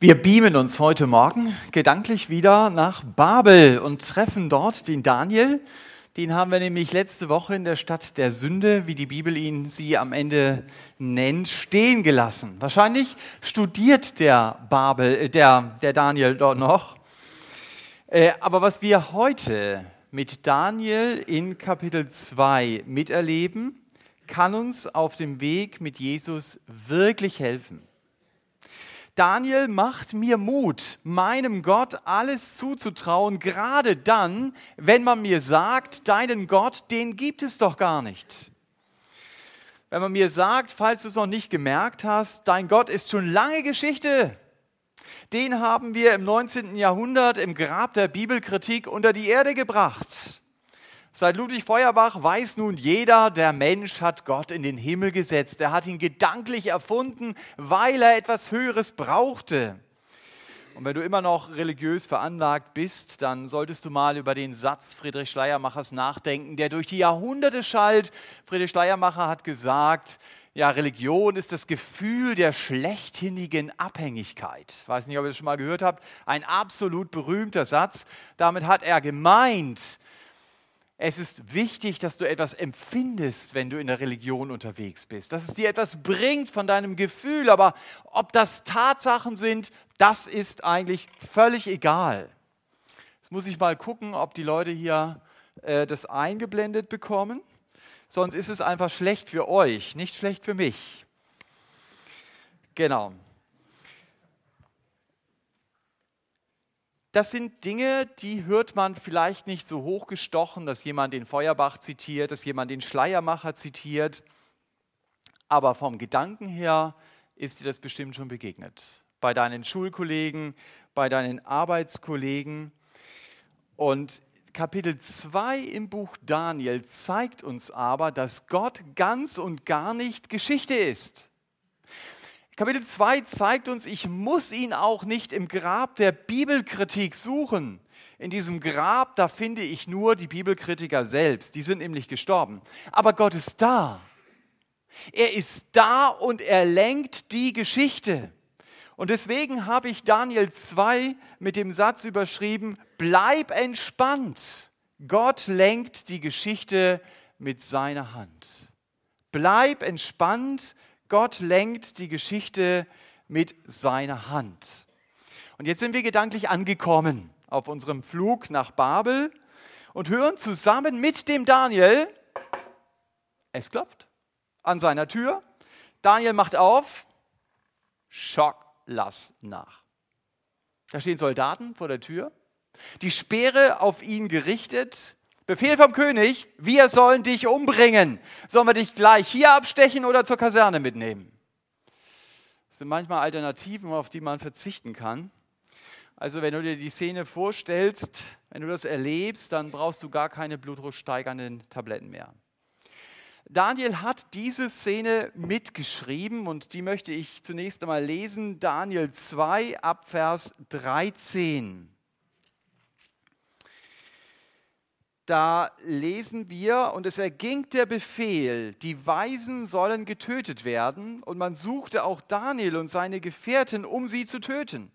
Wir beamen uns heute Morgen gedanklich wieder nach Babel und treffen dort den Daniel. Den haben wir nämlich letzte Woche in der Stadt der Sünde, wie die Bibel ihn sie am Ende nennt, stehen gelassen. Wahrscheinlich studiert der Babel, äh, der, der Daniel dort noch. Äh, aber was wir heute mit Daniel in Kapitel 2 miterleben, kann uns auf dem Weg mit Jesus wirklich helfen. Daniel macht mir Mut, meinem Gott alles zuzutrauen, gerade dann, wenn man mir sagt, deinen Gott, den gibt es doch gar nicht. Wenn man mir sagt, falls du es noch nicht gemerkt hast, dein Gott ist schon lange Geschichte. Den haben wir im 19. Jahrhundert im Grab der Bibelkritik unter die Erde gebracht. Seit Ludwig Feuerbach weiß nun jeder, der Mensch hat Gott in den Himmel gesetzt. Er hat ihn gedanklich erfunden, weil er etwas Höheres brauchte. Und wenn du immer noch religiös veranlagt bist, dann solltest du mal über den Satz Friedrich Schleiermachers nachdenken, der durch die Jahrhunderte schallt. Friedrich Schleiermacher hat gesagt, ja, Religion ist das Gefühl der schlechthinigen Abhängigkeit. Ich weiß nicht, ob ihr das schon mal gehört habt. Ein absolut berühmter Satz. Damit hat er gemeint, es ist wichtig, dass du etwas empfindest, wenn du in der Religion unterwegs bist, dass es dir etwas bringt von deinem Gefühl, aber ob das Tatsachen sind, das ist eigentlich völlig egal. Jetzt muss ich mal gucken, ob die Leute hier äh, das eingeblendet bekommen, sonst ist es einfach schlecht für euch, nicht schlecht für mich. Genau. Das sind Dinge, die hört man vielleicht nicht so hochgestochen, dass jemand den Feuerbach zitiert, dass jemand den Schleiermacher zitiert. Aber vom Gedanken her ist dir das bestimmt schon begegnet. Bei deinen Schulkollegen, bei deinen Arbeitskollegen. Und Kapitel 2 im Buch Daniel zeigt uns aber, dass Gott ganz und gar nicht Geschichte ist. Kapitel 2 zeigt uns, ich muss ihn auch nicht im Grab der Bibelkritik suchen. In diesem Grab, da finde ich nur die Bibelkritiker selbst. Die sind nämlich gestorben. Aber Gott ist da. Er ist da und er lenkt die Geschichte. Und deswegen habe ich Daniel 2 mit dem Satz überschrieben, bleib entspannt. Gott lenkt die Geschichte mit seiner Hand. Bleib entspannt, Gott lenkt die Geschichte mit seiner Hand. Und jetzt sind wir gedanklich angekommen auf unserem Flug nach Babel und hören zusammen mit dem Daniel, es klopft an seiner Tür. Daniel macht auf, Schock, lass nach. Da stehen Soldaten vor der Tür, die Speere auf ihn gerichtet Befehl vom König, wir sollen dich umbringen. Sollen wir dich gleich hier abstechen oder zur Kaserne mitnehmen? Das sind manchmal Alternativen, auf die man verzichten kann. Also wenn du dir die Szene vorstellst, wenn du das erlebst, dann brauchst du gar keine blutdrucksteigernden Tabletten mehr. Daniel hat diese Szene mitgeschrieben und die möchte ich zunächst einmal lesen. Daniel 2 ab Vers 13. da lesen wir, und es erging der Befehl, die Weisen sollen getötet werden, und man suchte auch Daniel und seine Gefährten, um sie zu töten.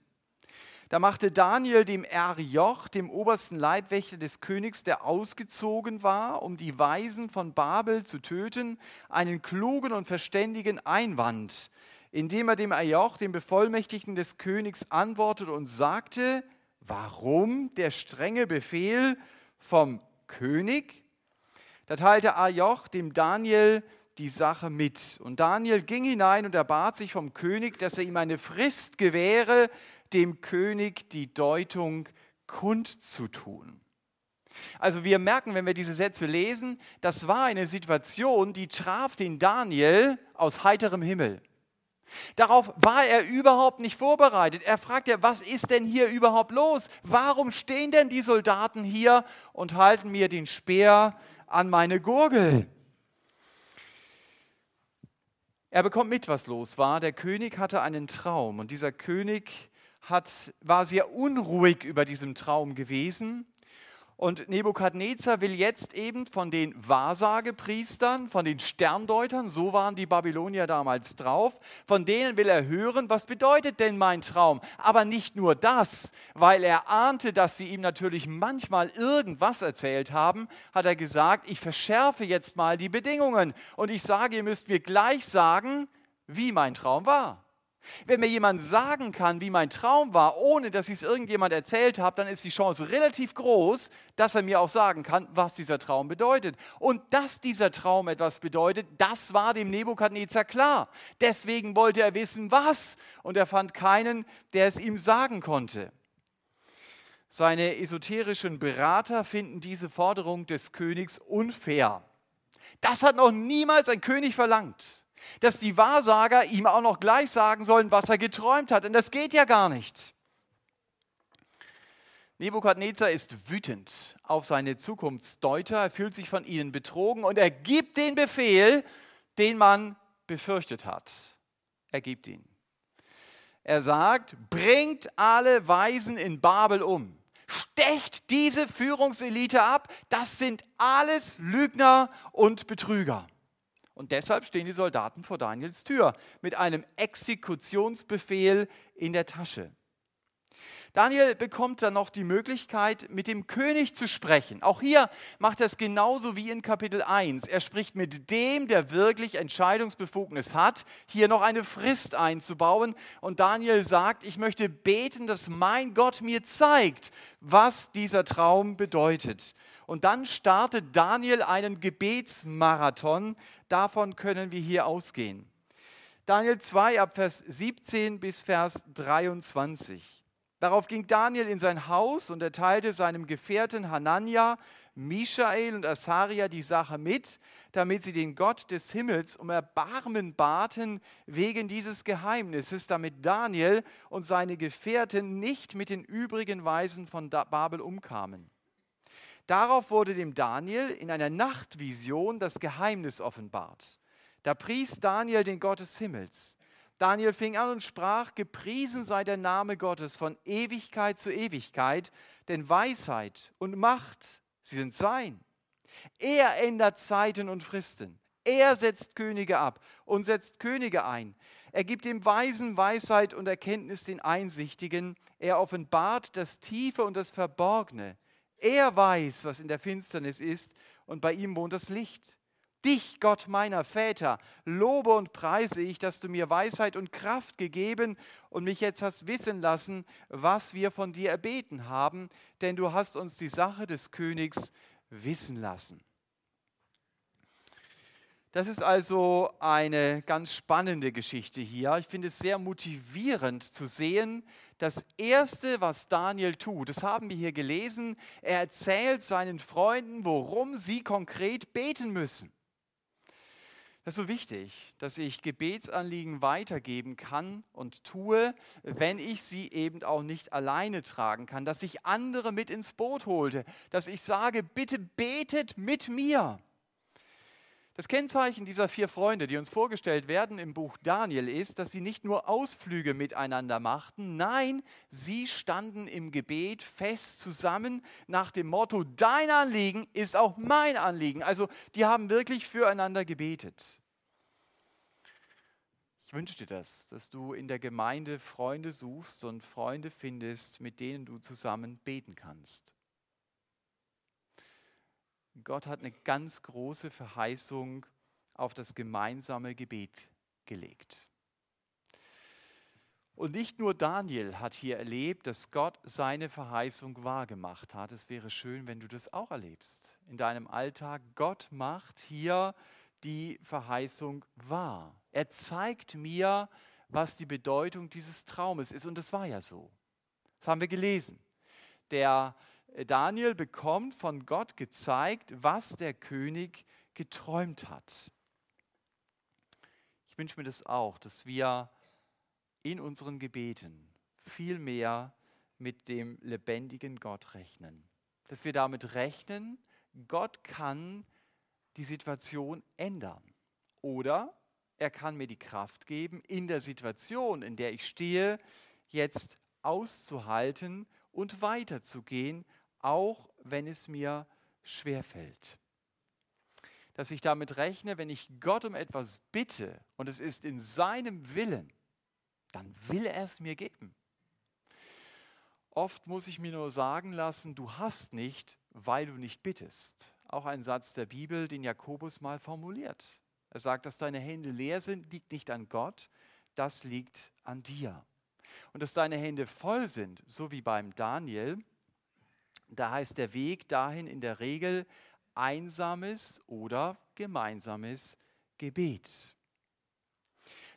Da machte Daniel dem Erjoch, dem obersten Leibwächter des Königs, der ausgezogen war, um die Weisen von Babel zu töten, einen klugen und verständigen Einwand, indem er dem Erjoch, dem Bevollmächtigten des Königs, antwortete und sagte, warum der strenge Befehl vom König. Da teilte Ajoch dem Daniel die Sache mit. Und Daniel ging hinein und erbat sich vom König, dass er ihm eine Frist gewähre, dem König die Deutung kundzutun. Also wir merken, wenn wir diese Sätze lesen, das war eine Situation, die traf den Daniel aus heiterem Himmel. Darauf war er überhaupt nicht vorbereitet. Er fragt ja, was ist denn hier überhaupt los? Warum stehen denn die Soldaten hier und halten mir den Speer an meine Gurgel? Er bekommt mit, was los war. Der König hatte einen Traum und dieser König hat, war sehr unruhig über diesen Traum gewesen Und Nebukadnezar will jetzt eben von den Wahrsagepriestern, von den Sterndeutern, so waren die Babylonier damals drauf, von denen will er hören, was bedeutet denn mein Traum? Aber nicht nur das, weil er ahnte, dass sie ihm natürlich manchmal irgendwas erzählt haben, hat er gesagt, ich verschärfe jetzt mal die Bedingungen und ich sage, ihr müsst mir gleich sagen, wie mein Traum war. Wenn mir jemand sagen kann, wie mein Traum war, ohne dass ich es irgendjemand erzählt habe, dann ist die Chance relativ groß, dass er mir auch sagen kann, was dieser Traum bedeutet. Und dass dieser Traum etwas bedeutet, das war dem Nebukadnezar klar. Deswegen wollte er wissen, was. Und er fand keinen, der es ihm sagen konnte. Seine esoterischen Berater finden diese Forderung des Königs unfair. Das hat noch niemals ein König verlangt dass die Wahrsager ihm auch noch gleich sagen sollen, was er geträumt hat. Und das geht ja gar nicht. Nebukadnezar ist wütend auf seine Zukunftsdeuter, er fühlt sich von ihnen betrogen und er gibt den Befehl, den man befürchtet hat. Er gibt ihn. Er sagt, bringt alle Weisen in Babel um. Stecht diese Führungselite ab. Das sind alles Lügner und Betrüger. Und deshalb stehen die Soldaten vor Daniels Tür mit einem Exekutionsbefehl in der Tasche. Daniel bekommt dann noch die Möglichkeit, mit dem König zu sprechen. Auch hier macht er es genauso wie in Kapitel 1. Er spricht mit dem, der wirklich Entscheidungsbefugnis hat, hier noch eine Frist einzubauen. Und Daniel sagt, ich möchte beten, dass mein Gott mir zeigt, was dieser Traum bedeutet. Und dann startet Daniel einen Gebetsmarathon. Davon können wir hier ausgehen. Daniel 2 ab Vers 17 bis Vers 23. Darauf ging Daniel in sein Haus und erteilte seinem Gefährten Hanania, Michael und Asaria die Sache mit, damit sie den Gott des Himmels um Erbarmen baten wegen dieses Geheimnisses, damit Daniel und seine Gefährten nicht mit den übrigen Weisen von Babel umkamen. Darauf wurde dem Daniel in einer Nachtvision das Geheimnis offenbart. Da pries Daniel den Gott des Himmels. Daniel fing an und sprach, gepriesen sei der Name Gottes von Ewigkeit zu Ewigkeit, denn Weisheit und Macht, sie sind sein. Er ändert Zeiten und Fristen. Er setzt Könige ab und setzt Könige ein. Er gibt dem Weisen Weisheit und Erkenntnis den Einsichtigen. Er offenbart das Tiefe und das Verborgene. Er weiß, was in der Finsternis ist, und bei ihm wohnt das Licht. Dich, Gott meiner Väter, lobe und preise ich, dass du mir Weisheit und Kraft gegeben und mich jetzt hast wissen lassen, was wir von dir erbeten haben, denn du hast uns die Sache des Königs wissen lassen. Das ist also eine ganz spannende Geschichte hier. Ich finde es sehr motivierend zu sehen, das Erste, was Daniel tut, das haben wir hier gelesen, er erzählt seinen Freunden, worum sie konkret beten müssen. Das ist so wichtig, dass ich Gebetsanliegen weitergeben kann und tue, wenn ich sie eben auch nicht alleine tragen kann, dass ich andere mit ins Boot holte, dass ich sage, bitte betet mit mir. Das Kennzeichen dieser vier Freunde, die uns vorgestellt werden im Buch Daniel, ist, dass sie nicht nur Ausflüge miteinander machten, nein, sie standen im Gebet fest zusammen nach dem Motto, dein Anliegen ist auch mein Anliegen. Also die haben wirklich füreinander gebetet. Ich wünsche dir das, dass du in der Gemeinde Freunde suchst und Freunde findest, mit denen du zusammen beten kannst. Gott hat eine ganz große Verheißung auf das gemeinsame Gebet gelegt. Und nicht nur Daniel hat hier erlebt, dass Gott seine Verheißung wahrgemacht hat. Es wäre schön, wenn du das auch erlebst in deinem Alltag. Gott macht hier die Verheißung wahr. Er zeigt mir, was die Bedeutung dieses Traumes ist. Und das war ja so. Das haben wir gelesen. Der Daniel bekommt von Gott gezeigt, was der König geträumt hat. Ich wünsche mir das auch, dass wir in unseren Gebeten viel mehr mit dem lebendigen Gott rechnen. Dass wir damit rechnen, Gott kann die Situation ändern. Oder er kann mir die Kraft geben, in der Situation, in der ich stehe, jetzt auszuhalten und weiterzugehen, auch wenn es mir schwerfällt. Dass ich damit rechne, wenn ich Gott um etwas bitte und es ist in seinem Willen, dann will er es mir geben. Oft muss ich mir nur sagen lassen, du hast nicht, weil du nicht bittest. Auch ein Satz der Bibel, den Jakobus mal formuliert. Er sagt, dass deine Hände leer sind, liegt nicht an Gott, das liegt an dir. Und dass deine Hände voll sind, so wie beim Daniel, da heißt der Weg dahin in der Regel einsames oder gemeinsames Gebet.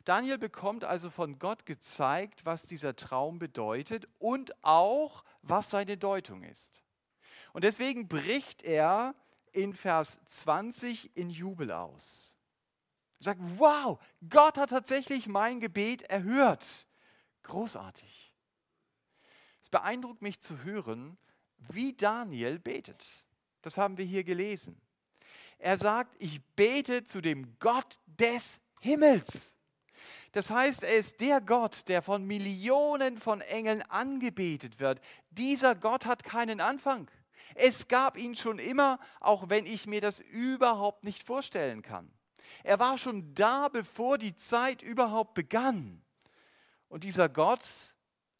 Daniel bekommt also von Gott gezeigt, was dieser Traum bedeutet und auch, was seine Deutung ist. Und deswegen bricht er in Vers 20 in Jubel aus. Er sagt, wow, Gott hat tatsächlich mein Gebet erhört. Großartig. Es beeindruckt mich zu hören, wie Daniel betet. Das haben wir hier gelesen. Er sagt, ich bete zu dem Gott des Himmels. Das heißt, er ist der Gott, der von Millionen von Engeln angebetet wird. Dieser Gott hat keinen Anfang. Es gab ihn schon immer, auch wenn ich mir das überhaupt nicht vorstellen kann. Er war schon da, bevor die Zeit überhaupt begann. Und dieser Gott,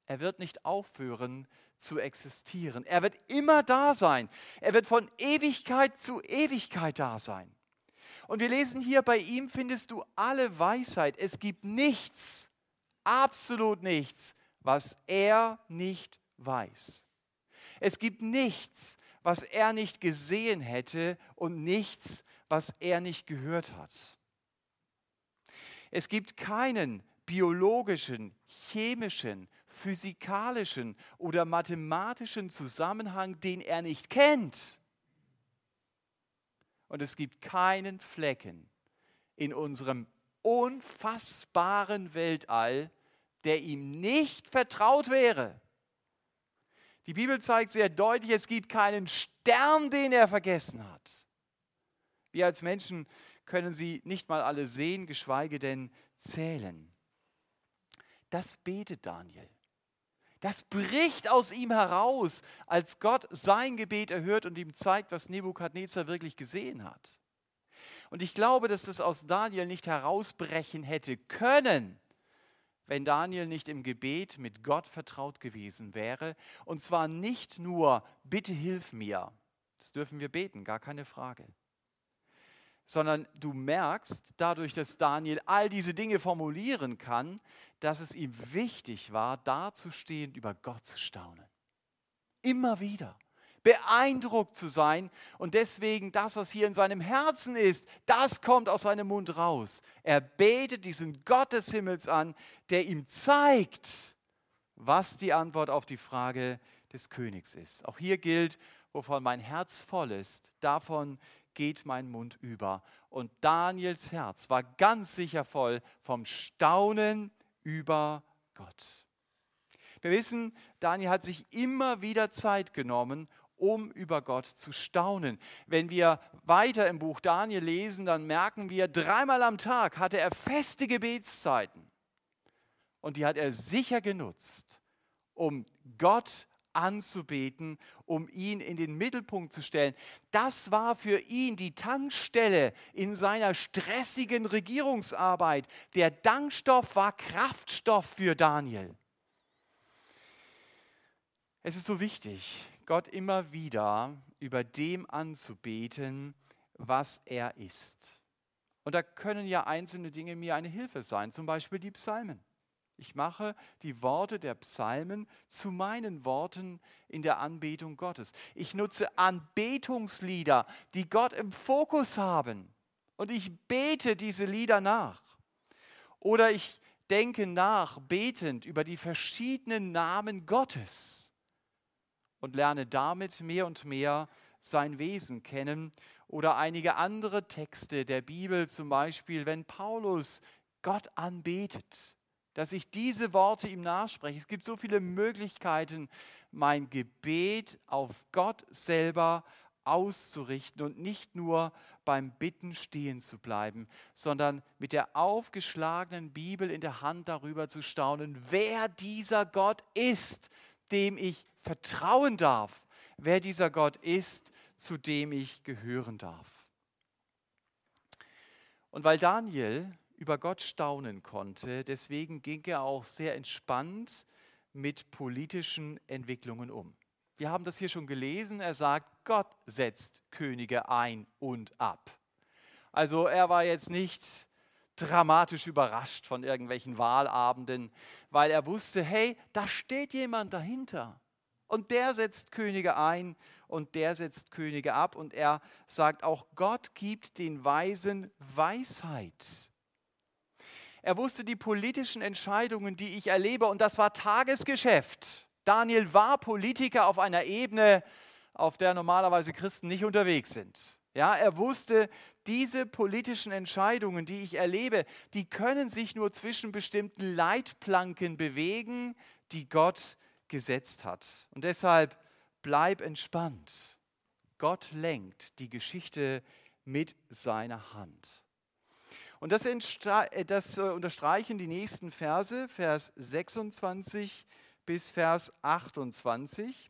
er wird nicht aufhören zu existieren. Er wird immer da sein. Er wird von Ewigkeit zu Ewigkeit da sein. Und wir lesen hier, bei ihm findest du alle Weisheit. Es gibt nichts, absolut nichts, was er nicht weiß. Es gibt nichts, was er nicht gesehen hätte und nichts, was er nicht gehört hat. Es gibt keinen biologischen, chemischen, physikalischen oder mathematischen Zusammenhang, den er nicht kennt. Und es gibt keinen Flecken in unserem unfassbaren Weltall, der ihm nicht vertraut wäre. Die Bibel zeigt sehr deutlich, es gibt keinen Stern, den er vergessen hat. Wir als Menschen können sie nicht mal alle sehen, geschweige denn zählen. Das betet Daniel. Das bricht aus ihm heraus, als Gott sein Gebet erhört und ihm zeigt, was Nebukadnezar wirklich gesehen hat. Und ich glaube, dass das aus Daniel nicht herausbrechen hätte können, wenn Daniel nicht im Gebet mit Gott vertraut gewesen wäre. Und zwar nicht nur, bitte hilf mir. Das dürfen wir beten, gar keine Frage sondern du merkst dadurch, dass Daniel all diese Dinge formulieren kann, dass es ihm wichtig war, dazustehen, über Gott zu staunen. Immer wieder beeindruckt zu sein und deswegen das, was hier in seinem Herzen ist, das kommt aus seinem Mund raus. Er betet diesen Gott des Himmels an, der ihm zeigt, was die Antwort auf die Frage des Königs ist. Auch hier gilt, wovon mein Herz voll ist, davon geht mein Mund über. Und Daniels Herz war ganz sicher voll vom Staunen über Gott. Wir wissen, Daniel hat sich immer wieder Zeit genommen, um über Gott zu staunen. Wenn wir weiter im Buch Daniel lesen, dann merken wir, dreimal am Tag hatte er feste Gebetszeiten. Und die hat er sicher genutzt, um Gott anzubeten, um ihn in den Mittelpunkt zu stellen. Das war für ihn die Tankstelle in seiner stressigen Regierungsarbeit. Der Dankstoff war Kraftstoff für Daniel. Es ist so wichtig, Gott immer wieder über dem anzubeten, was er ist. Und da können ja einzelne Dinge mir eine Hilfe sein, zum Beispiel die Psalmen. Ich mache die Worte der Psalmen zu meinen Worten in der Anbetung Gottes. Ich nutze Anbetungslieder, die Gott im Fokus haben. Und ich bete diese Lieder nach. Oder ich denke nach, betend über die verschiedenen Namen Gottes und lerne damit mehr und mehr sein Wesen kennen. Oder einige andere Texte der Bibel, zum Beispiel, wenn Paulus Gott anbetet dass ich diese Worte ihm nachspreche. Es gibt so viele Möglichkeiten, mein Gebet auf Gott selber auszurichten und nicht nur beim Bitten stehen zu bleiben, sondern mit der aufgeschlagenen Bibel in der Hand darüber zu staunen, wer dieser Gott ist, dem ich vertrauen darf, wer dieser Gott ist, zu dem ich gehören darf. Und weil Daniel über Gott staunen konnte, deswegen ging er auch sehr entspannt mit politischen Entwicklungen um. Wir haben das hier schon gelesen. Er sagt, Gott setzt Könige ein und ab. Also er war jetzt nicht dramatisch überrascht von irgendwelchen Wahlabenden, weil er wusste, hey, da steht jemand dahinter. Und der setzt Könige ein und der setzt Könige ab. Und er sagt auch, Gott gibt den Weisen Weisheit. Er wusste die politischen Entscheidungen, die ich erlebe, und das war Tagesgeschäft. Daniel war Politiker auf einer Ebene, auf der normalerweise Christen nicht unterwegs sind. Ja, er wusste, diese politischen Entscheidungen, die ich erlebe, die können sich nur zwischen bestimmten Leitplanken bewegen, die Gott gesetzt hat. Und deshalb bleib entspannt. Gott lenkt die Geschichte mit seiner Hand. Und das, das äh, unterstreichen die nächsten Verse, Vers 26 bis Vers 28.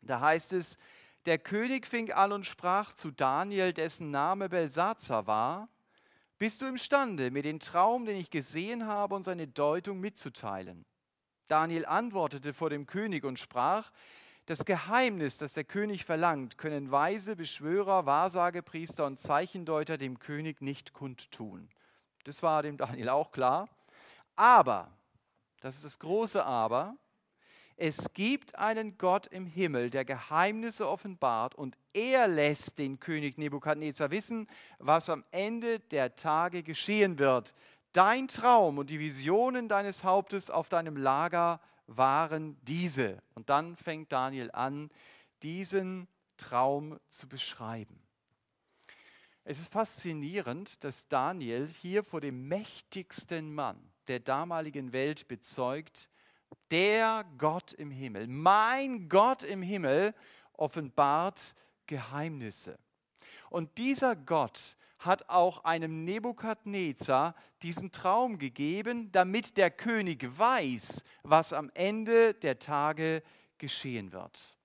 Da heißt es, der König fing an und sprach zu Daniel, dessen Name Belsazar war, bist du imstande, mir den Traum, den ich gesehen habe, und seine Deutung mitzuteilen? Daniel antwortete vor dem König und sprach, das Geheimnis, das der König verlangt, können Weise, Beschwörer, Wahrsagepriester und Zeichendeuter dem König nicht kundtun. Das war dem Daniel auch klar. Aber das ist das große Aber, es gibt einen Gott im Himmel, der Geheimnisse offenbart und er lässt den König Nebukadnezar wissen, was am Ende der Tage geschehen wird. Dein Traum und die Visionen deines Hauptes auf deinem Lager waren diese. Und dann fängt Daniel an, diesen Traum zu beschreiben. Es ist faszinierend, dass Daniel hier vor dem mächtigsten Mann der damaligen Welt bezeugt, der Gott im Himmel, mein Gott im Himmel offenbart Geheimnisse. Und dieser Gott hat auch einem Nebukadnezar diesen Traum gegeben, damit der König weiß, was am Ende der Tage geschehen wird.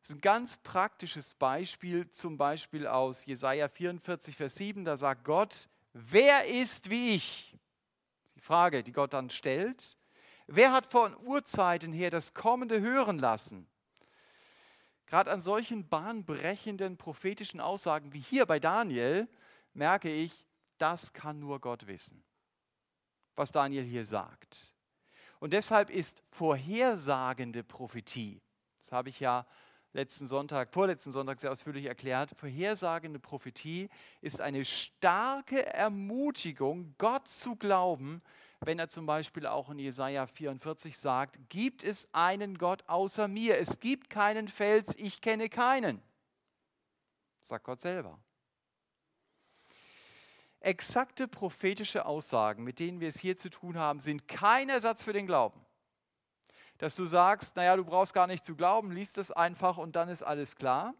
Das ist ein ganz praktisches Beispiel, zum Beispiel aus Jesaja 44, Vers 7. Da sagt Gott: Wer ist wie ich? Die Frage, die Gott dann stellt. Wer hat von Urzeiten her das Kommende hören lassen? Gerade an solchen bahnbrechenden prophetischen Aussagen wie hier bei Daniel merke ich, das kann nur Gott wissen, was Daniel hier sagt. Und deshalb ist vorhersagende Prophetie, das habe ich ja letzten Sonntag, vorletzten Sonntag sehr ausführlich erklärt, vorhersagende Prophetie ist eine starke Ermutigung, Gott zu glauben, wenn er zum Beispiel auch in Jesaja 44 sagt: Gibt es einen Gott außer mir? Es gibt keinen Fels, ich kenne keinen. Sagt Gott selber. Exakte prophetische Aussagen, mit denen wir es hier zu tun haben, sind kein Ersatz für den Glauben dass du sagst, naja, du brauchst gar nicht zu glauben, liest es einfach und dann ist alles klar.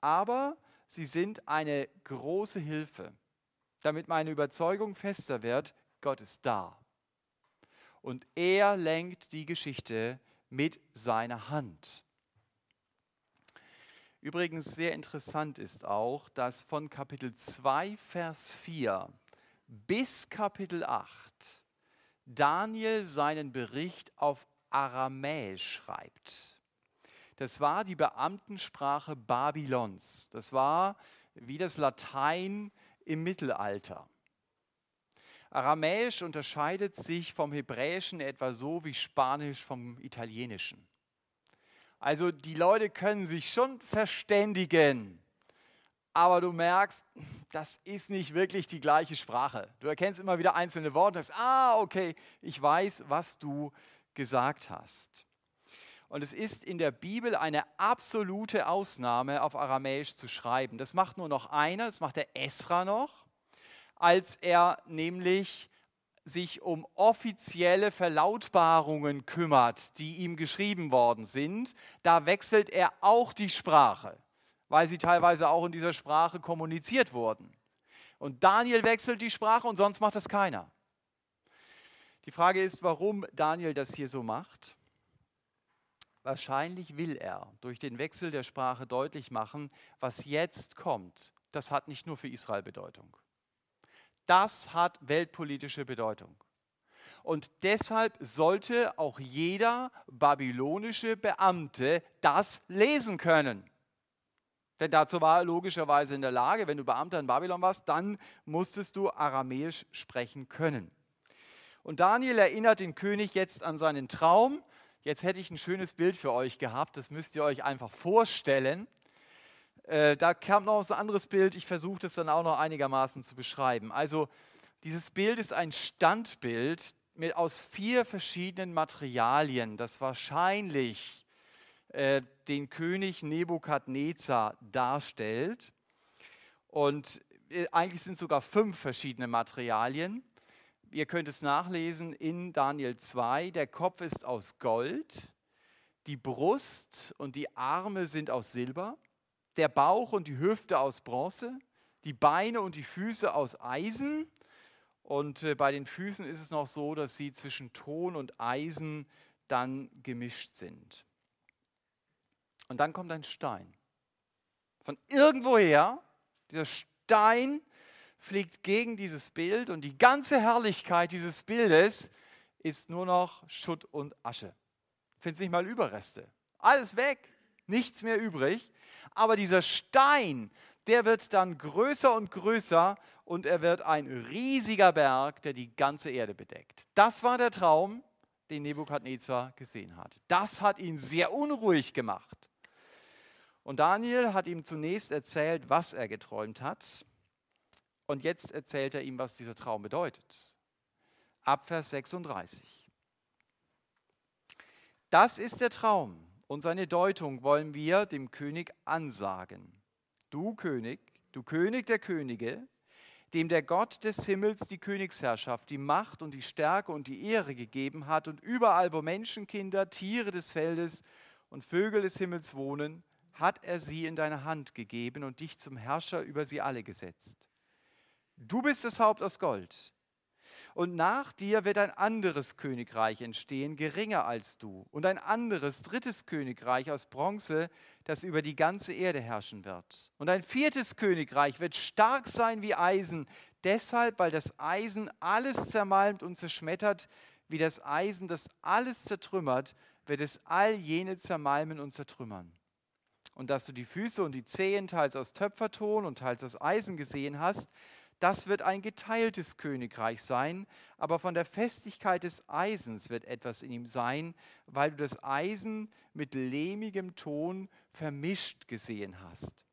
Aber sie sind eine große Hilfe, damit meine Überzeugung fester wird, Gott ist da. Und er lenkt die Geschichte mit seiner Hand. Übrigens sehr interessant ist auch, dass von Kapitel 2, Vers 4 bis Kapitel 8 Daniel seinen Bericht auf Aramäisch schreibt. Das war die Beamtensprache Babylons. Das war wie das Latein im Mittelalter. Aramäisch unterscheidet sich vom Hebräischen etwa so wie Spanisch vom Italienischen. Also die Leute können sich schon verständigen, aber du merkst, das ist nicht wirklich die gleiche Sprache. Du erkennst immer wieder einzelne Worte und sagst, ah, okay, ich weiß, was du gesagt hast. Und es ist in der Bibel eine absolute Ausnahme, auf Aramäisch zu schreiben. Das macht nur noch einer, das macht der Esra noch, als er nämlich sich um offizielle Verlautbarungen kümmert, die ihm geschrieben worden sind. Da wechselt er auch die Sprache, weil sie teilweise auch in dieser Sprache kommuniziert wurden. Und Daniel wechselt die Sprache und sonst macht das keiner. Die Frage ist, warum Daniel das hier so macht. Wahrscheinlich will er durch den Wechsel der Sprache deutlich machen, was jetzt kommt, das hat nicht nur für Israel Bedeutung. Das hat weltpolitische Bedeutung. Und deshalb sollte auch jeder babylonische Beamte das lesen können. Denn dazu war er logischerweise in der Lage, wenn du Beamter in Babylon warst, dann musstest du Aramäisch sprechen können. Und Daniel erinnert den König jetzt an seinen Traum. Jetzt hätte ich ein schönes Bild für euch gehabt, das müsst ihr euch einfach vorstellen. Äh, da kam noch ein anderes Bild, ich versuche das dann auch noch einigermaßen zu beschreiben. Also dieses Bild ist ein Standbild mit, aus vier verschiedenen Materialien, das wahrscheinlich äh, den König Nebukadnezar darstellt. Und äh, eigentlich sind sogar fünf verschiedene Materialien. Ihr könnt es nachlesen in Daniel 2. Der Kopf ist aus Gold, die Brust und die Arme sind aus Silber, der Bauch und die Hüfte aus Bronze, die Beine und die Füße aus Eisen. Und äh, bei den Füßen ist es noch so, dass sie zwischen Ton und Eisen dann gemischt sind. Und dann kommt ein Stein. Von irgendwoher, dieser Stein fliegt gegen dieses Bild und die ganze Herrlichkeit dieses Bildes ist nur noch Schutt und Asche. Findest nicht mal Überreste. Alles weg, nichts mehr übrig. Aber dieser Stein, der wird dann größer und größer und er wird ein riesiger Berg, der die ganze Erde bedeckt. Das war der Traum, den Nebukadnezar gesehen hat. Das hat ihn sehr unruhig gemacht. Und Daniel hat ihm zunächst erzählt, was er geträumt hat. Und jetzt erzählt er ihm, was dieser Traum bedeutet. Ab Vers 36. Das ist der Traum und seine Deutung wollen wir dem König ansagen. Du König, du König der Könige, dem der Gott des Himmels die Königsherrschaft, die Macht und die Stärke und die Ehre gegeben hat und überall, wo Menschenkinder, Tiere des Feldes und Vögel des Himmels wohnen, hat er sie in deine Hand gegeben und dich zum Herrscher über sie alle gesetzt. Du bist das Haupt aus Gold. Und nach dir wird ein anderes Königreich entstehen, geringer als du, und ein anderes, drittes Königreich aus Bronze, das über die ganze Erde herrschen wird. Und ein viertes Königreich wird stark sein wie Eisen, deshalb, weil das Eisen alles zermalmt und zerschmettert, wie das Eisen, das alles zertrümmert, wird es all jene zermalmen und zertrümmern und dass du die Füße und die Zehen teils aus Töpferton und teils aus Eisen gesehen hast, das wird ein geteiltes Königreich sein, aber von der Festigkeit des Eisens wird etwas in ihm sein, weil du das Eisen mit lehmigem Ton vermischt gesehen hast.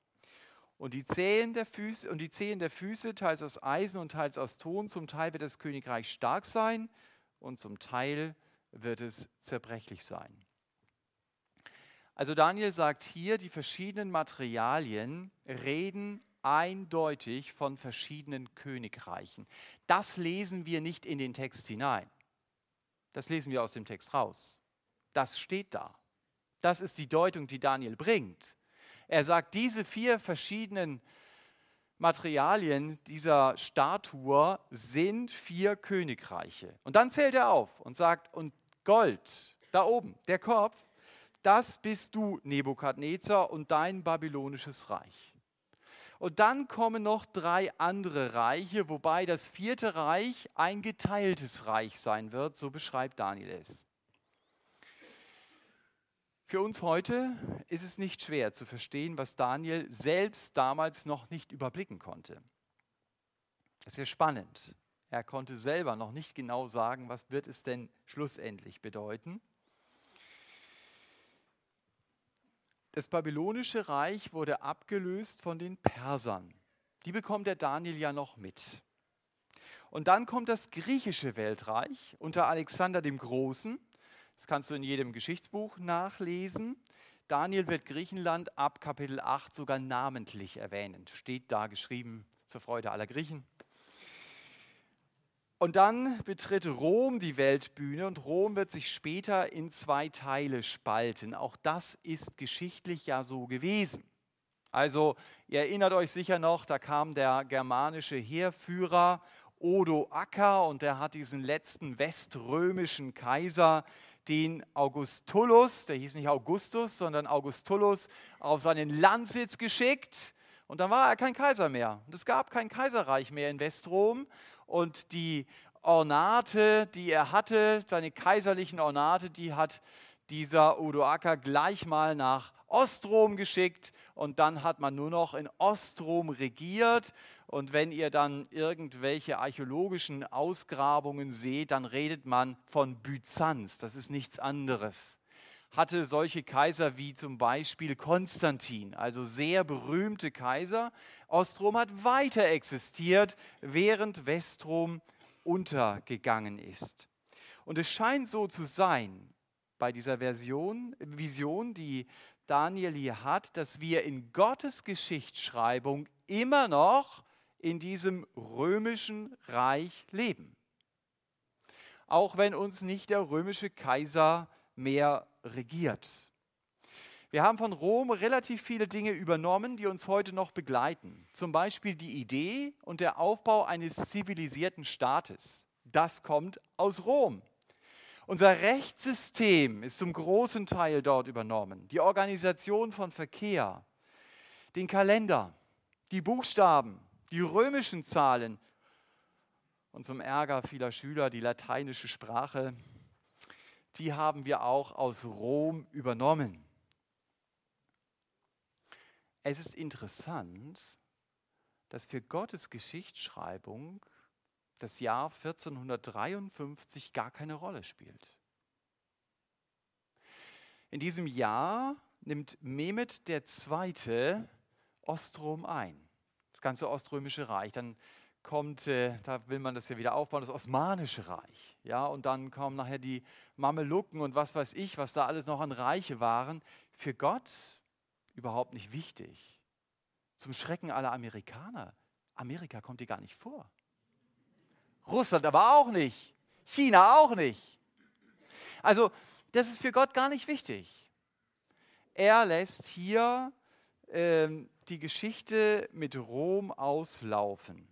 Und die Zehen der Füße, und die Zehen der Füße teils aus Eisen und teils aus Ton, zum Teil wird das Königreich stark sein und zum Teil wird es zerbrechlich sein. Also Daniel sagt hier, die verschiedenen Materialien reden eindeutig von verschiedenen Königreichen. Das lesen wir nicht in den Text hinein. Das lesen wir aus dem Text raus. Das steht da. Das ist die Deutung, die Daniel bringt. Er sagt, diese vier verschiedenen Materialien dieser Statue sind vier Königreiche. Und dann zählt er auf und sagt, und Gold, da oben, der Kopf, das bist du, Nebukadnezar, und dein babylonisches Reich. Und dann kommen noch drei andere Reiche, wobei das vierte Reich ein geteiltes Reich sein wird, so beschreibt Daniel es. Für uns heute ist es nicht schwer zu verstehen, was Daniel selbst damals noch nicht überblicken konnte. Das ist ja spannend. Er konnte selber noch nicht genau sagen, was wird es denn schlussendlich bedeuten. Das babylonische Reich wurde abgelöst von den Persern. Die bekommt der Daniel ja noch mit. Und dann kommt das griechische Weltreich unter Alexander dem Großen. Das kannst du in jedem Geschichtsbuch nachlesen. Daniel wird Griechenland ab Kapitel 8 sogar namentlich erwähnen. Steht da geschrieben zur Freude aller Griechen. Und dann betritt Rom die Weltbühne und Rom wird sich später in zwei Teile spalten. Auch das ist geschichtlich ja so gewesen. Also ihr erinnert euch sicher noch, da kam der germanische Heerführer Odo Acker und der hat diesen letzten weströmischen Kaiser, den Augustulus, der hieß nicht Augustus, sondern Augustulus, auf seinen Landsitz geschickt. Und dann war er kein Kaiser mehr. Und es gab kein Kaiserreich mehr in Westrom. Und die Ornate, die er hatte, seine kaiserlichen Ornate, die hat dieser Odoaker gleich mal nach Ostrom geschickt und dann hat man nur noch in Ostrom regiert. Und wenn ihr dann irgendwelche archäologischen Ausgrabungen seht, dann redet man von Byzanz. Das ist nichts anderes. Hatte solche Kaiser wie zum Beispiel Konstantin, also sehr berühmte Kaiser. Ostrom hat weiter existiert, während Westrom untergegangen ist. Und es scheint so zu sein bei dieser Version, Vision, die Daniel hier hat, dass wir in Gottes Geschichtsschreibung immer noch in diesem römischen Reich leben. Auch wenn uns nicht der römische Kaiser mehr regiert. Wir haben von Rom relativ viele Dinge übernommen, die uns heute noch begleiten. Zum Beispiel die Idee und der Aufbau eines zivilisierten Staates. Das kommt aus Rom. Unser Rechtssystem ist zum großen Teil dort übernommen. Die Organisation von Verkehr, den Kalender, die Buchstaben, die römischen Zahlen und zum Ärger vieler Schüler die lateinische Sprache, die haben wir auch aus Rom übernommen. Es ist interessant, dass für Gottes Geschichtsschreibung das Jahr 1453 gar keine Rolle spielt. In diesem Jahr nimmt Mehmet II. Ostrom ein, das ganze Oströmische Reich. Dann kommt, äh, da will man das ja wieder aufbauen, das Osmanische Reich. Ja, und dann kommen nachher die Mamelucken und was weiß ich, was da alles noch an Reiche waren. Für Gott überhaupt nicht wichtig. Zum Schrecken aller Amerikaner. Amerika kommt dir gar nicht vor. Russland aber auch nicht. China auch nicht. Also, das ist für Gott gar nicht wichtig. Er lässt hier ähm, die Geschichte mit Rom auslaufen.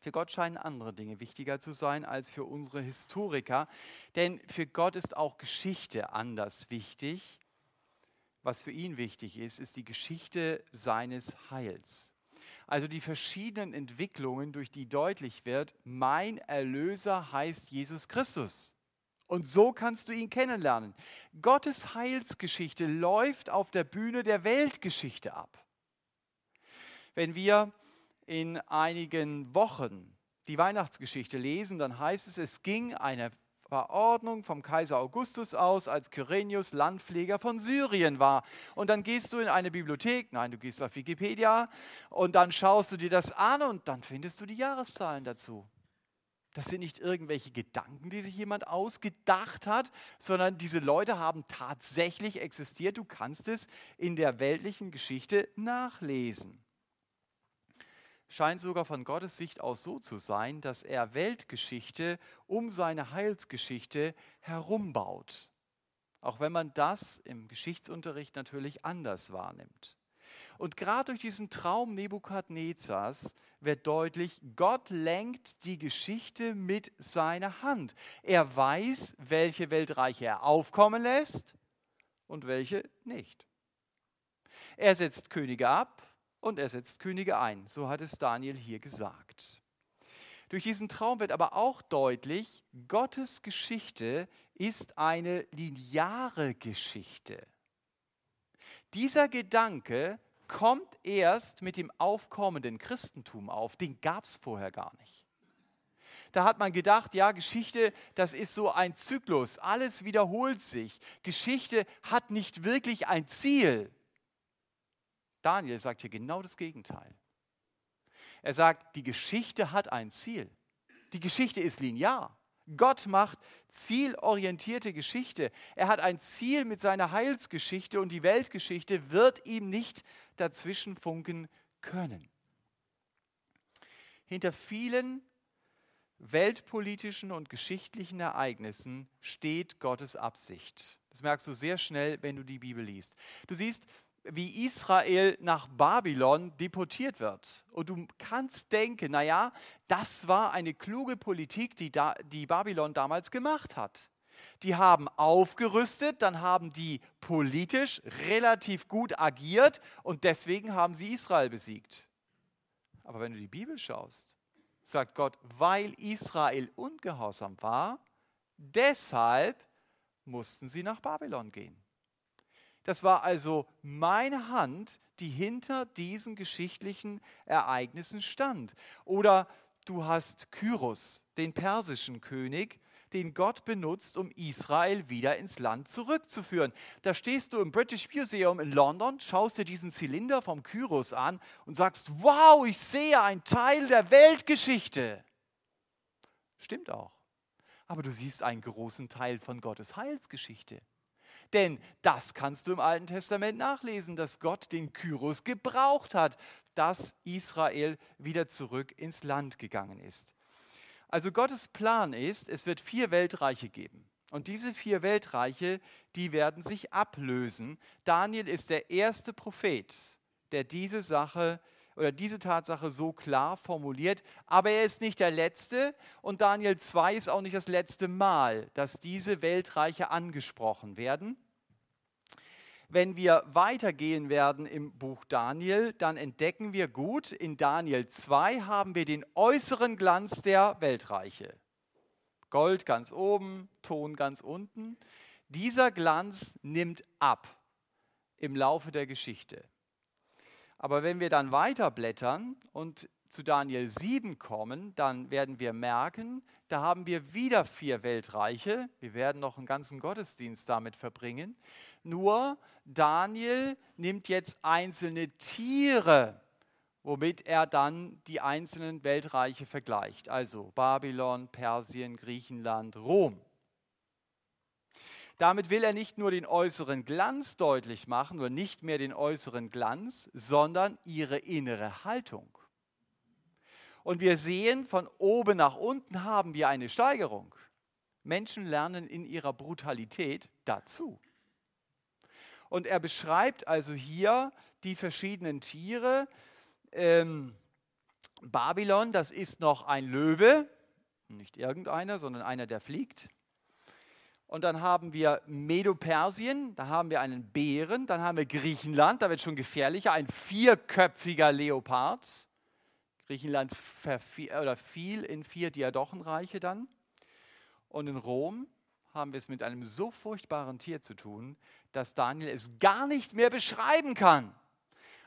Für Gott scheinen andere Dinge wichtiger zu sein als für unsere Historiker, denn für Gott ist auch Geschichte anders wichtig. Was für ihn wichtig ist, ist die Geschichte seines Heils. Also die verschiedenen Entwicklungen, durch die deutlich wird, mein Erlöser heißt Jesus Christus. Und so kannst du ihn kennenlernen. Gottes Heilsgeschichte läuft auf der Bühne der Weltgeschichte ab. Wenn wir in einigen Wochen die Weihnachtsgeschichte lesen, dann heißt es, es ging eine Verordnung vom Kaiser Augustus aus, als Kyrenius Landpfleger von Syrien war. Und dann gehst du in eine Bibliothek, nein, du gehst auf Wikipedia und dann schaust du dir das an und dann findest du die Jahreszahlen dazu. Das sind nicht irgendwelche Gedanken, die sich jemand ausgedacht hat, sondern diese Leute haben tatsächlich existiert. Du kannst es in der weltlichen Geschichte nachlesen scheint sogar von Gottes Sicht aus so zu sein, dass er Weltgeschichte um seine Heilsgeschichte herumbaut. Auch wenn man das im Geschichtsunterricht natürlich anders wahrnimmt. Und gerade durch diesen Traum Nebukadnezars wird deutlich, Gott lenkt die Geschichte mit seiner Hand. Er weiß, welche Weltreiche er aufkommen lässt und welche nicht. Er setzt Könige ab und er setzt Könige ein. So hat es Daniel hier gesagt. Durch diesen Traum wird aber auch deutlich, Gottes Geschichte ist eine lineare Geschichte. Dieser Gedanke kommt erst mit dem aufkommenden Christentum auf. Den gab es vorher gar nicht. Da hat man gedacht, ja, Geschichte, das ist so ein Zyklus, alles wiederholt sich. Geschichte hat nicht wirklich ein Ziel. Daniel sagt hier genau das Gegenteil. Er sagt, die Geschichte hat ein Ziel. Die Geschichte ist linear. Gott macht zielorientierte Geschichte. Er hat ein Ziel mit seiner Heilsgeschichte und die Weltgeschichte wird ihm nicht dazwischen funken können. Hinter vielen weltpolitischen und geschichtlichen Ereignissen steht Gottes Absicht. Das merkst du sehr schnell, wenn du die Bibel liest. Du siehst, wie Israel nach Babylon deportiert wird. Und du kannst denken, naja, das war eine kluge Politik, die, da, die Babylon damals gemacht hat. Die haben aufgerüstet, dann haben die politisch relativ gut agiert und deswegen haben sie Israel besiegt. Aber wenn du die Bibel schaust, sagt Gott, weil Israel ungehorsam war, deshalb mussten sie nach Babylon gehen. Das war also meine Hand, die hinter diesen geschichtlichen Ereignissen stand. Oder du hast Kyros, den persischen König, den Gott benutzt, um Israel wieder ins Land zurückzuführen. Da stehst du im British Museum in London, schaust dir diesen Zylinder vom Kyros an und sagst, wow, ich sehe einen Teil der Weltgeschichte. Stimmt auch. Aber du siehst einen großen Teil von Gottes Heilsgeschichte. Denn das kannst du im Alten Testament nachlesen, dass Gott den Kyros gebraucht hat, dass Israel wieder zurück ins Land gegangen ist. Also Gottes Plan ist, es wird vier Weltreiche geben. Und diese vier Weltreiche, die werden sich ablösen. Daniel ist der erste Prophet, der diese Sache oder diese Tatsache so klar formuliert, aber er ist nicht der letzte und Daniel 2 ist auch nicht das letzte Mal, dass diese Weltreiche angesprochen werden. Wenn wir weitergehen werden im Buch Daniel, dann entdecken wir gut, in Daniel 2 haben wir den äußeren Glanz der Weltreiche. Gold ganz oben, Ton ganz unten. Dieser Glanz nimmt ab im Laufe der Geschichte. Aber wenn wir dann weiterblättern und zu Daniel 7 kommen, dann werden wir merken, da haben wir wieder vier Weltreiche. Wir werden noch einen ganzen Gottesdienst damit verbringen. Nur Daniel nimmt jetzt einzelne Tiere, womit er dann die einzelnen Weltreiche vergleicht. Also Babylon, Persien, Griechenland, Rom. Damit will er nicht nur den äußeren Glanz deutlich machen, oder nicht mehr den äußeren Glanz, sondern ihre innere Haltung. Und wir sehen, von oben nach unten haben wir eine Steigerung. Menschen lernen in ihrer Brutalität dazu. Und er beschreibt also hier die verschiedenen Tiere. Ähm, Babylon, das ist noch ein Löwe, nicht irgendeiner, sondern einer, der fliegt. Und dann haben wir Medo-Persien, da haben wir einen Bären, dann haben wir Griechenland, da wird schon gefährlicher, ein vierköpfiger Leopard. Griechenland oder fiel in vier Diadochenreiche dann. Und in Rom haben wir es mit einem so furchtbaren Tier zu tun, dass Daniel es gar nicht mehr beschreiben kann.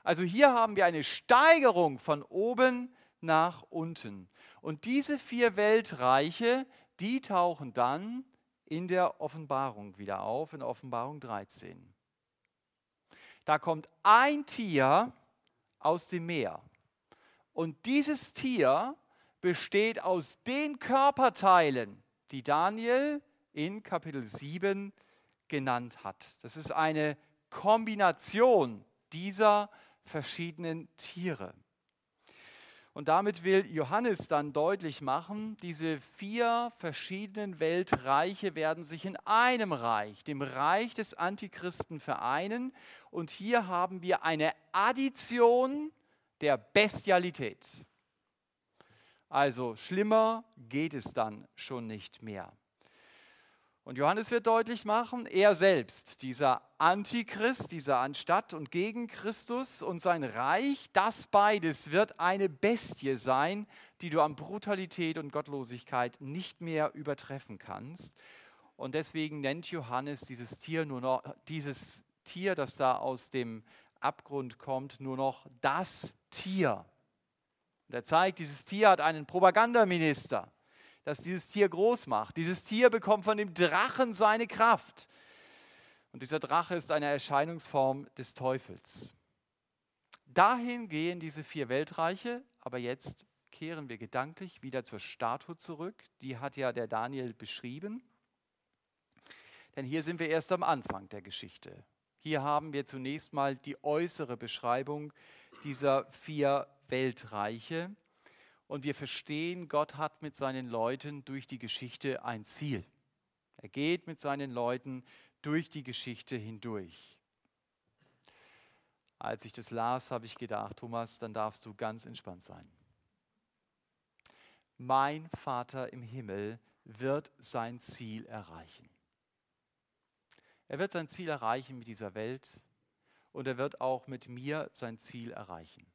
Also hier haben wir eine Steigerung von oben nach unten. Und diese vier Weltreiche, die tauchen dann in der Offenbarung wieder auf, in Offenbarung 13. Da kommt ein Tier aus dem Meer. Und dieses Tier besteht aus den Körperteilen, die Daniel in Kapitel 7 genannt hat. Das ist eine Kombination dieser verschiedenen Tiere. Und damit will Johannes dann deutlich machen, diese vier verschiedenen Weltreiche werden sich in einem Reich, dem Reich des Antichristen, vereinen. Und hier haben wir eine Addition der Bestialität. Also schlimmer geht es dann schon nicht mehr. Und Johannes wird deutlich machen, er selbst, dieser Antichrist, dieser anstatt und gegen Christus und sein Reich, das beides wird eine Bestie sein, die du an Brutalität und Gottlosigkeit nicht mehr übertreffen kannst. Und deswegen nennt Johannes dieses Tier nur noch, dieses Tier, das da aus dem Abgrund kommt, nur noch das Tier. Und er zeigt, dieses Tier hat einen Propagandaminister, das dieses Tier groß macht. Dieses Tier bekommt von dem Drachen seine Kraft. Und dieser Drache ist eine Erscheinungsform des Teufels. Dahin gehen diese vier Weltreiche, aber jetzt kehren wir gedanklich wieder zur Statue zurück. Die hat ja der Daniel beschrieben. Denn hier sind wir erst am Anfang der Geschichte. Hier haben wir zunächst mal die äußere Beschreibung dieser vier Weltreiche. Und wir verstehen, Gott hat mit seinen Leuten durch die Geschichte ein Ziel. Er geht mit seinen Leuten durch die Geschichte hindurch. Als ich das las, habe ich gedacht, Thomas, dann darfst du ganz entspannt sein. Mein Vater im Himmel wird sein Ziel erreichen. Er wird sein Ziel erreichen mit dieser Welt und er wird auch mit mir sein Ziel erreichen.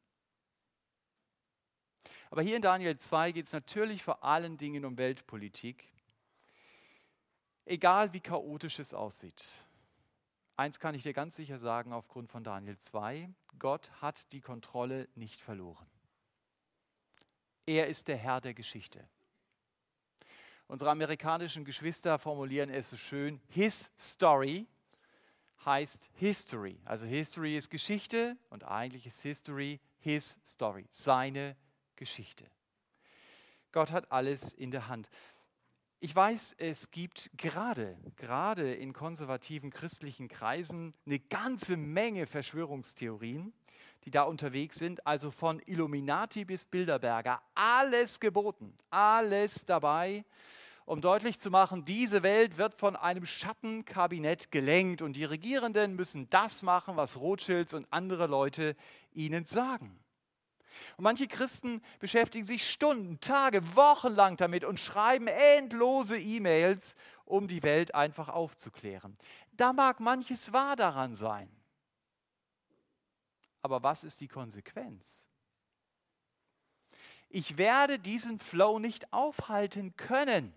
Aber hier in Daniel 2 geht es natürlich vor allen Dingen um Weltpolitik. Egal wie chaotisch es aussieht. Eins kann ich dir ganz sicher sagen aufgrund von Daniel 2, Gott hat die Kontrolle nicht verloren. Er ist der Herr der Geschichte. Unsere amerikanischen Geschwister formulieren es so schön, His Story heißt History. Also History ist Geschichte und eigentlich ist History His Story, seine Geschichte. Gott hat alles in der Hand. Ich weiß, es gibt gerade, gerade in konservativen christlichen Kreisen eine ganze Menge Verschwörungstheorien, die da unterwegs sind, also von Illuminati bis Bilderberger, alles geboten, alles dabei, um deutlich zu machen, diese Welt wird von einem Schattenkabinett gelenkt und die Regierenden müssen das machen, was Rothschilds und andere Leute ihnen sagen. Und manche Christen beschäftigen sich Stunden, Tage, Wochen lang damit und schreiben endlose E-Mails, um die Welt einfach aufzuklären. Da mag manches wahr daran sein. Aber was ist die Konsequenz? Ich werde diesen Flow nicht aufhalten können.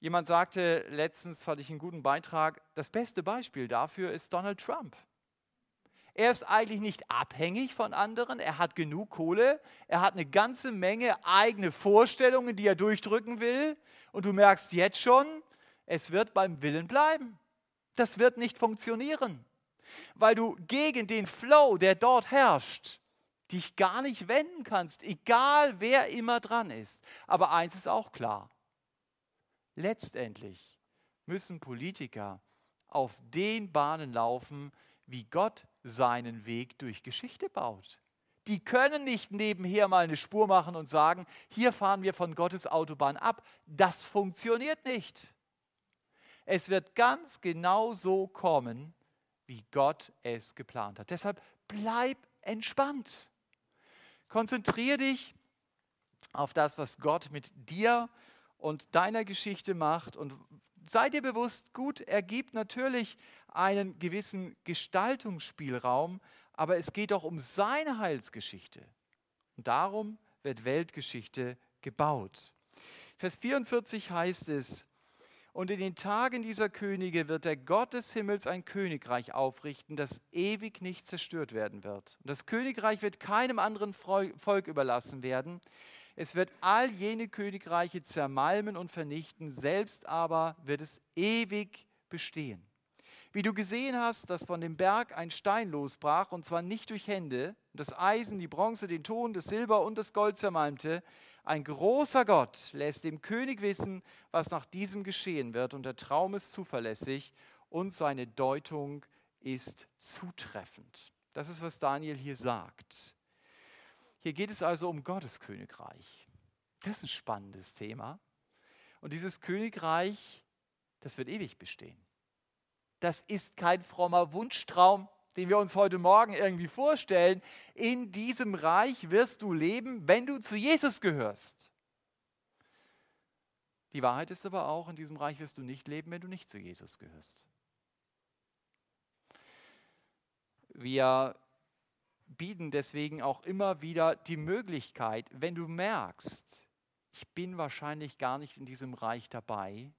Jemand sagte letztens, fand ich einen guten Beitrag, das beste Beispiel dafür ist Donald Trump. Er ist eigentlich nicht abhängig von anderen, er hat genug Kohle, er hat eine ganze Menge eigene Vorstellungen, die er durchdrücken will. Und du merkst jetzt schon, es wird beim Willen bleiben. Das wird nicht funktionieren, weil du gegen den Flow, der dort herrscht, dich gar nicht wenden kannst, egal wer immer dran ist. Aber eins ist auch klar, letztendlich müssen Politiker auf den Bahnen laufen, wie Gott seinen Weg durch Geschichte baut. Die können nicht nebenher mal eine Spur machen und sagen, hier fahren wir von Gottes Autobahn ab. Das funktioniert nicht. Es wird ganz genau so kommen, wie Gott es geplant hat. Deshalb bleib entspannt. Konzentriere dich auf das, was Gott mit dir und deiner Geschichte macht und sei dir bewusst, gut, er gibt natürlich einen gewissen Gestaltungsspielraum, aber es geht auch um seine Heilsgeschichte. Und darum wird Weltgeschichte gebaut. Vers 44 heißt es, und in den Tagen dieser Könige wird der Gott des Himmels ein Königreich aufrichten, das ewig nicht zerstört werden wird. Und das Königreich wird keinem anderen Volk überlassen werden. Es wird all jene Königreiche zermalmen und vernichten, selbst aber wird es ewig bestehen. Wie du gesehen hast, dass von dem Berg ein Stein losbrach, und zwar nicht durch Hände, das Eisen, die Bronze, den Ton, das Silber und das Gold zermalmte, ein großer Gott lässt dem König wissen, was nach diesem geschehen wird, und der Traum ist zuverlässig und seine Deutung ist zutreffend. Das ist, was Daniel hier sagt. Hier geht es also um Gottes Königreich. Das ist ein spannendes Thema. Und dieses Königreich, das wird ewig bestehen das ist kein frommer Wunschtraum, den wir uns heute Morgen irgendwie vorstellen. In diesem Reich wirst du leben, wenn du zu Jesus gehörst. Die Wahrheit ist aber auch, in diesem Reich wirst du nicht leben, wenn du nicht zu Jesus gehörst. Wir bieten deswegen auch immer wieder die Möglichkeit, wenn du merkst, ich bin wahrscheinlich gar nicht in diesem Reich dabei,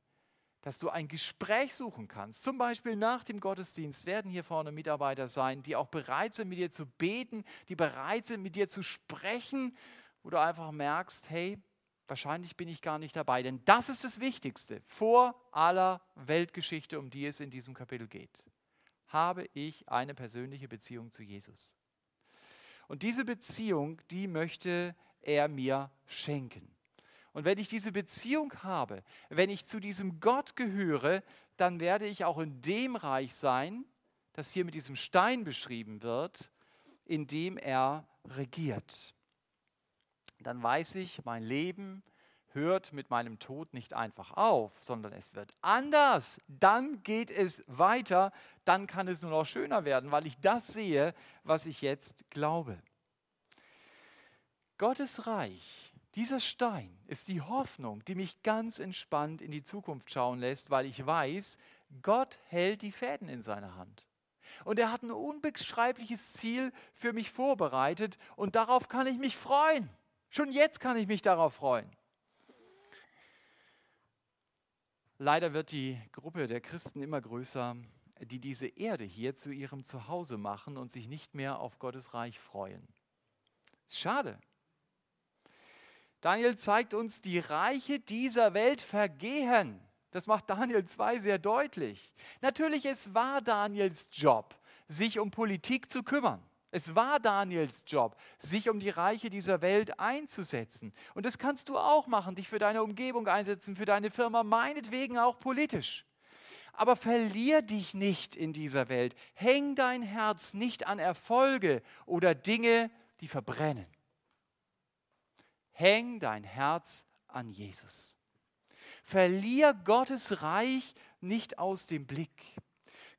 dass du ein Gespräch suchen kannst. Zum Beispiel nach dem Gottesdienst werden hier vorne Mitarbeiter sein, die auch bereit sind, mit dir zu beten, die bereit sind, mit dir zu sprechen, wo du einfach merkst, hey, wahrscheinlich bin ich gar nicht dabei. Denn das ist das Wichtigste vor aller Weltgeschichte, um die es in diesem Kapitel geht. Habe ich eine persönliche Beziehung zu Jesus? Und diese Beziehung, die möchte er mir schenken. Und wenn ich diese Beziehung habe, wenn ich zu diesem Gott gehöre, dann werde ich auch in dem Reich sein, das hier mit diesem Stein beschrieben wird, in dem er regiert. Dann weiß ich, mein Leben hört mit meinem Tod nicht einfach auf, sondern es wird anders. Dann geht es weiter, dann kann es nur noch schöner werden, weil ich das sehe, was ich jetzt glaube. Gottes Reich Dieser Stein ist die Hoffnung, die mich ganz entspannt in die Zukunft schauen lässt, weil ich weiß, Gott hält die Fäden in seiner Hand. Und er hat ein unbeschreibliches Ziel für mich vorbereitet und darauf kann ich mich freuen. Schon jetzt kann ich mich darauf freuen. Leider wird die Gruppe der Christen immer größer, die diese Erde hier zu ihrem Zuhause machen und sich nicht mehr auf Gottes Reich freuen. Schade. Daniel zeigt uns, die Reiche dieser Welt vergehen. Das macht Daniel 2 sehr deutlich. Natürlich, es war Daniels Job, sich um Politik zu kümmern. Es war Daniels Job, sich um die Reiche dieser Welt einzusetzen. Und das kannst du auch machen, dich für deine Umgebung einsetzen, für deine Firma, meinetwegen auch politisch. Aber verlier dich nicht in dieser Welt. Häng dein Herz nicht an Erfolge oder Dinge, die verbrennen. Häng dein Herz an Jesus. Verlier Gottes Reich nicht aus dem Blick.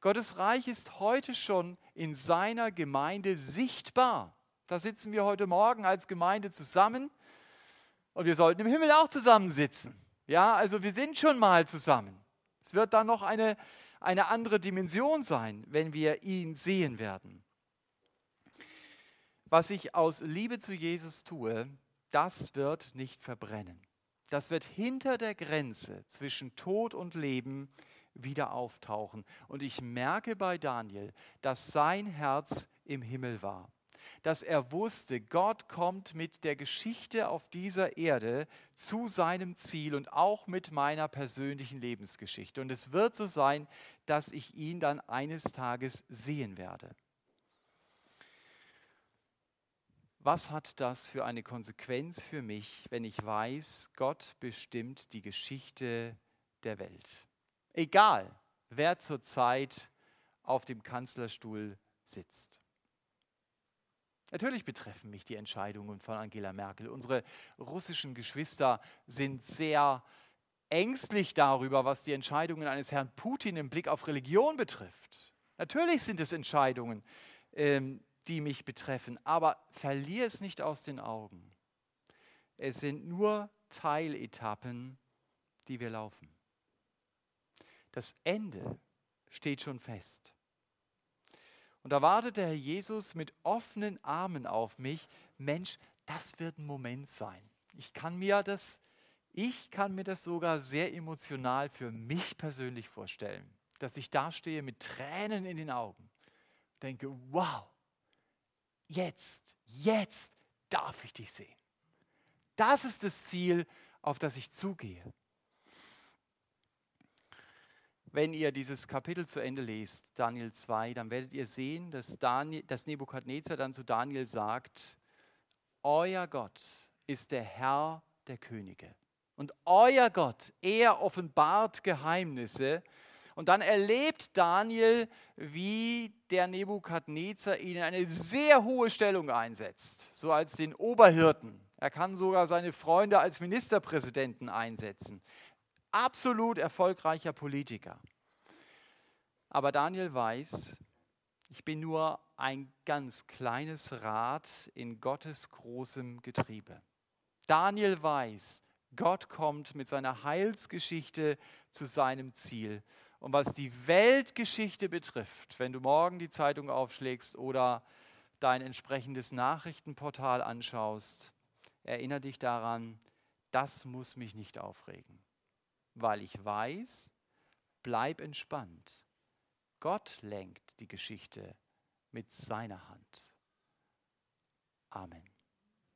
Gottes Reich ist heute schon in seiner Gemeinde sichtbar. Da sitzen wir heute Morgen als Gemeinde zusammen und wir sollten im Himmel auch zusammensitzen. Ja, also wir sind schon mal zusammen. Es wird dann noch eine, eine andere Dimension sein, wenn wir ihn sehen werden. Was ich aus Liebe zu Jesus tue, das wird nicht verbrennen. Das wird hinter der Grenze zwischen Tod und Leben wieder auftauchen. Und ich merke bei Daniel, dass sein Herz im Himmel war. Dass er wusste, Gott kommt mit der Geschichte auf dieser Erde zu seinem Ziel und auch mit meiner persönlichen Lebensgeschichte. Und es wird so sein, dass ich ihn dann eines Tages sehen werde. Was hat das für eine Konsequenz für mich, wenn ich weiß, Gott bestimmt die Geschichte der Welt? Egal, wer zurzeit auf dem Kanzlerstuhl sitzt. Natürlich betreffen mich die Entscheidungen von Angela Merkel. Unsere russischen Geschwister sind sehr ängstlich darüber, was die Entscheidungen eines Herrn Putin im Blick auf Religion betrifft. Natürlich sind es Entscheidungen, ähm, die mich betreffen. Aber verliere es nicht aus den Augen. Es sind nur Teiletappen, die wir laufen. Das Ende steht schon fest. Und da wartet der Herr Jesus mit offenen Armen auf mich. Mensch, das wird ein Moment sein. Ich kann mir das, ich kann mir das sogar sehr emotional für mich persönlich vorstellen, dass ich da stehe mit Tränen in den Augen, denke, wow, jetzt, jetzt darf ich dich sehen. Das ist das Ziel, auf das ich zugehe. Wenn ihr dieses Kapitel zu Ende lest, Daniel 2, dann werdet ihr sehen, dass, Daniel, dass Nebukadnezar dann zu Daniel sagt, euer Gott ist der Herr der Könige. Und euer Gott, er offenbart Geheimnisse, und dann erlebt Daniel, wie der Nebukadnezar ihn in eine sehr hohe Stellung einsetzt, so als den Oberhirten. Er kann sogar seine Freunde als Ministerpräsidenten einsetzen. Absolut erfolgreicher Politiker. Aber Daniel weiß, ich bin nur ein ganz kleines Rad in Gottes großem Getriebe. Daniel weiß, Gott kommt mit seiner Heilsgeschichte zu seinem Ziel. Und was die Weltgeschichte betrifft, wenn du morgen die Zeitung aufschlägst oder dein entsprechendes Nachrichtenportal anschaust, erinnere dich daran, das muss mich nicht aufregen, weil ich weiß, bleib entspannt. Gott lenkt die Geschichte mit seiner Hand. Amen.